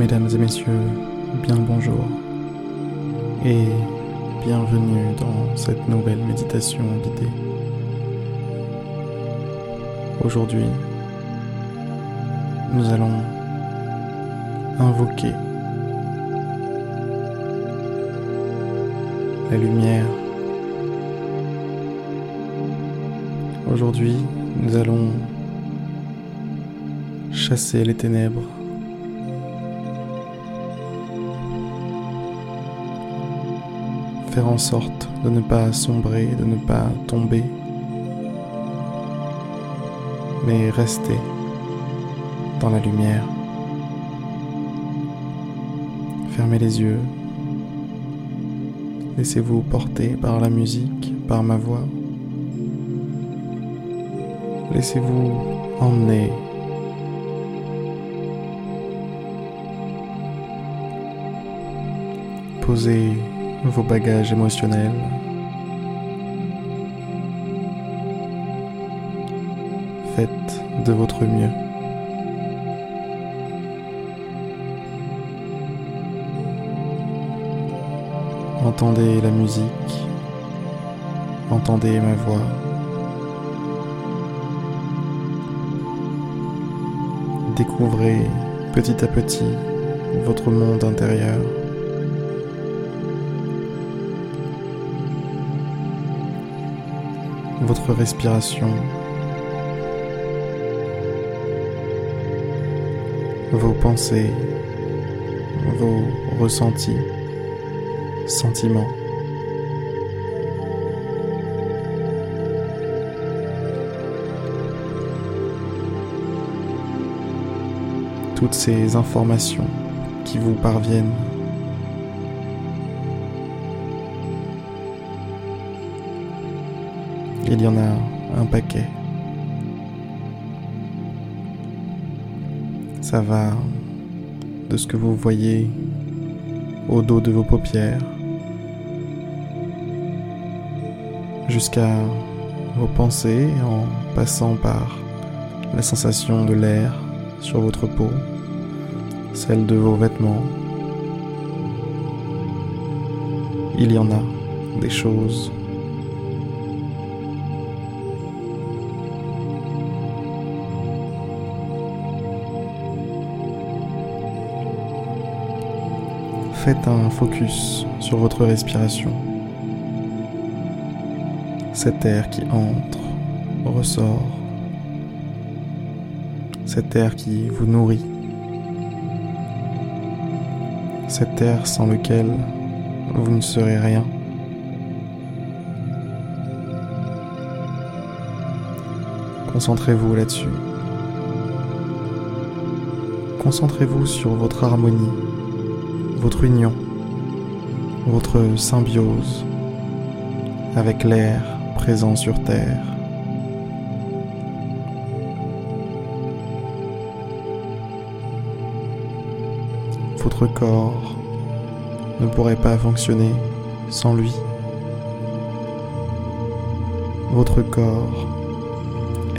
Mesdames et messieurs, bien le bonjour et bienvenue dans cette nouvelle méditation guidée. Aujourd'hui, nous allons invoquer la lumière. Aujourd'hui, nous allons chasser les ténèbres. Faire en sorte de ne pas sombrer, de ne pas tomber, mais rester dans la lumière. Fermez les yeux. Laissez-vous porter par la musique, par ma voix. Laissez-vous emmener Posez vos bagages émotionnels. Faites de votre mieux. Entendez la musique, entendez ma voix. Découvrez petit à petit votre monde intérieur. Votre respiration, vos pensées, vos ressentis, sentiments. Toutes ces informations qui vous parviennent Il y en a un paquet. Ça va de ce que vous voyez au dos de vos paupières jusqu'à vos pensées en passant par la sensation de l'air sur votre peau, celle de vos vêtements. Il y en a des choses Faites un focus sur votre respiration. Cet air qui entre, ressort. Cet air qui vous nourrit. Cet air sans lequel vous ne serez rien. Concentrez-vous là-dessus. Concentrez-vous sur votre harmonie votre union, votre symbiose avec l'air présent sur Terre. Votre corps ne pourrait pas fonctionner sans lui. Votre corps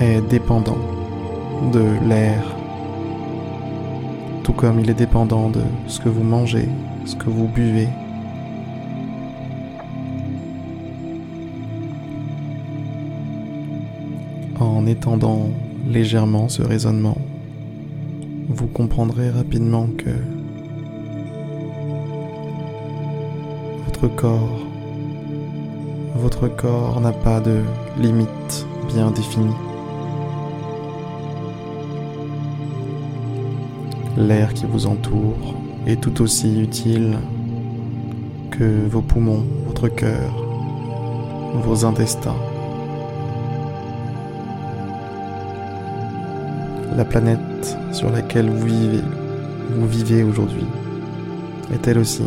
est dépendant de l'air tout comme il est dépendant de ce que vous mangez, ce que vous buvez. En étendant légèrement ce raisonnement, vous comprendrez rapidement que votre corps, votre corps n'a pas de limite bien définie. L'air qui vous entoure est tout aussi utile que vos poumons, votre cœur, vos intestins. La planète sur laquelle vous vivez, vous vivez aujourd'hui, est elle aussi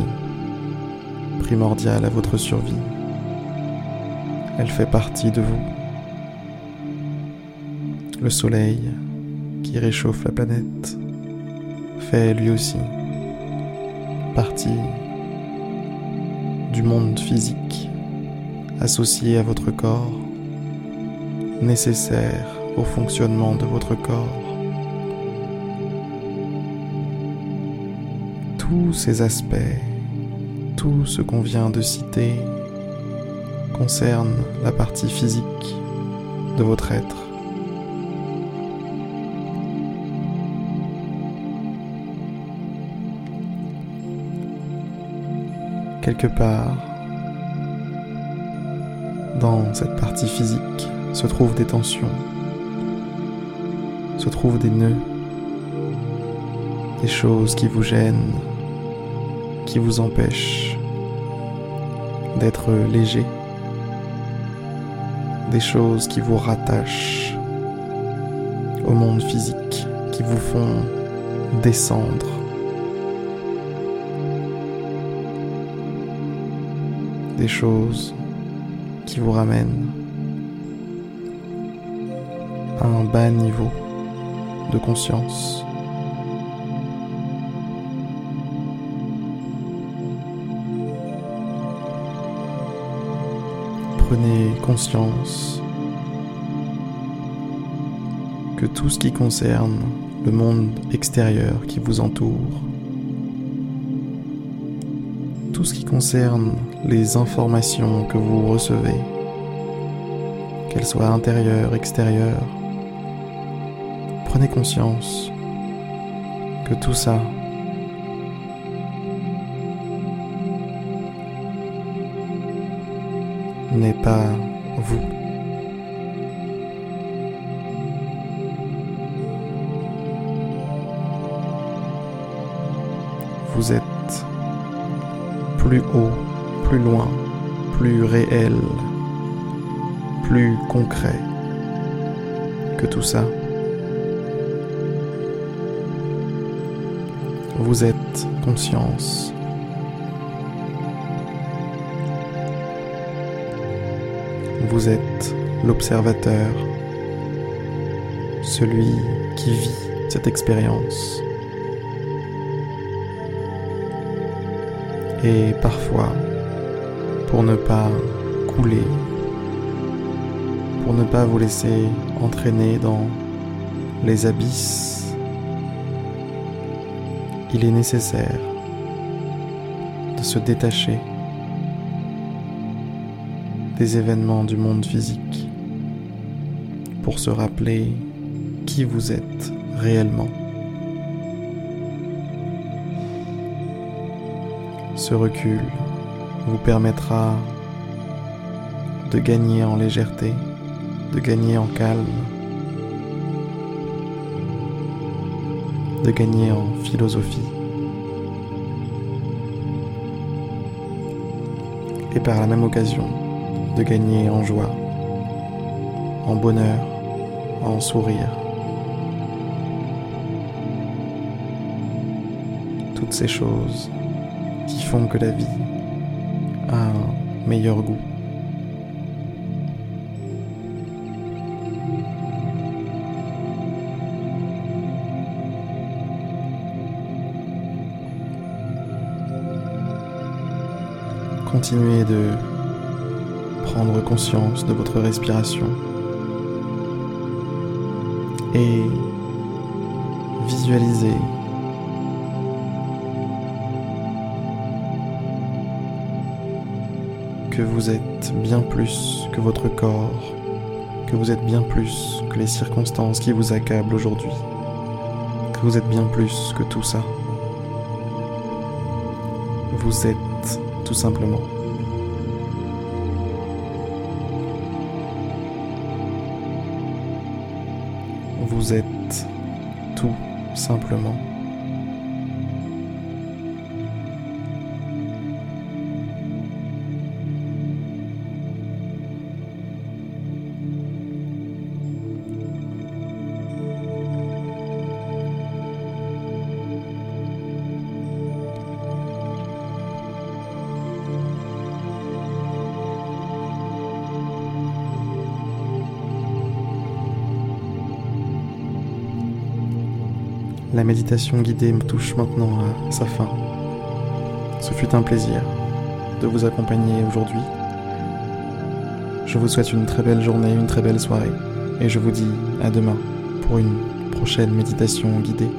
primordiale à votre survie. Elle fait partie de vous. Le soleil qui réchauffe la planète fait lui aussi partie du monde physique associé à votre corps, nécessaire au fonctionnement de votre corps. tous ces aspects, tout ce qu'on vient de citer concerne la partie physique de votre être. Quelque part, dans cette partie physique se trouvent des tensions, se trouvent des nœuds, des choses qui vous gênent, qui vous empêchent d'être léger, des choses qui vous rattachent au monde physique, qui vous font descendre choses qui vous ramènent à un bas niveau de conscience. Prenez conscience que tout ce qui concerne le monde extérieur qui vous entoure tout ce qui concerne les informations que vous recevez, qu'elles soient intérieures, extérieures, prenez conscience que tout ça n'est pas vous. Vous êtes plus haut, plus loin, plus réel, plus concret que tout ça. Vous êtes conscience. Vous êtes l'observateur, celui qui vit cette expérience. Et parfois, pour ne pas couler, pour ne pas vous laisser entraîner dans les abysses, il est nécessaire de se détacher des événements du monde physique pour se rappeler qui vous êtes réellement. Ce recul vous permettra de gagner en légèreté, de gagner en calme, de gagner en philosophie. Et par la même occasion, de gagner en joie, en bonheur, en sourire. Toutes ces choses qui font que la vie a un meilleur goût. Continuez de prendre conscience de votre respiration et visualisez que vous êtes bien plus que votre corps, que vous êtes bien plus que les circonstances qui vous accablent aujourd'hui, que vous êtes bien plus que tout ça. Vous êtes tout simplement. Vous êtes tout simplement. La méditation guidée me touche maintenant à sa fin. Ce fut un plaisir de vous accompagner aujourd'hui. Je vous souhaite une très belle journée, une très belle soirée, et je vous dis à demain pour une prochaine méditation guidée.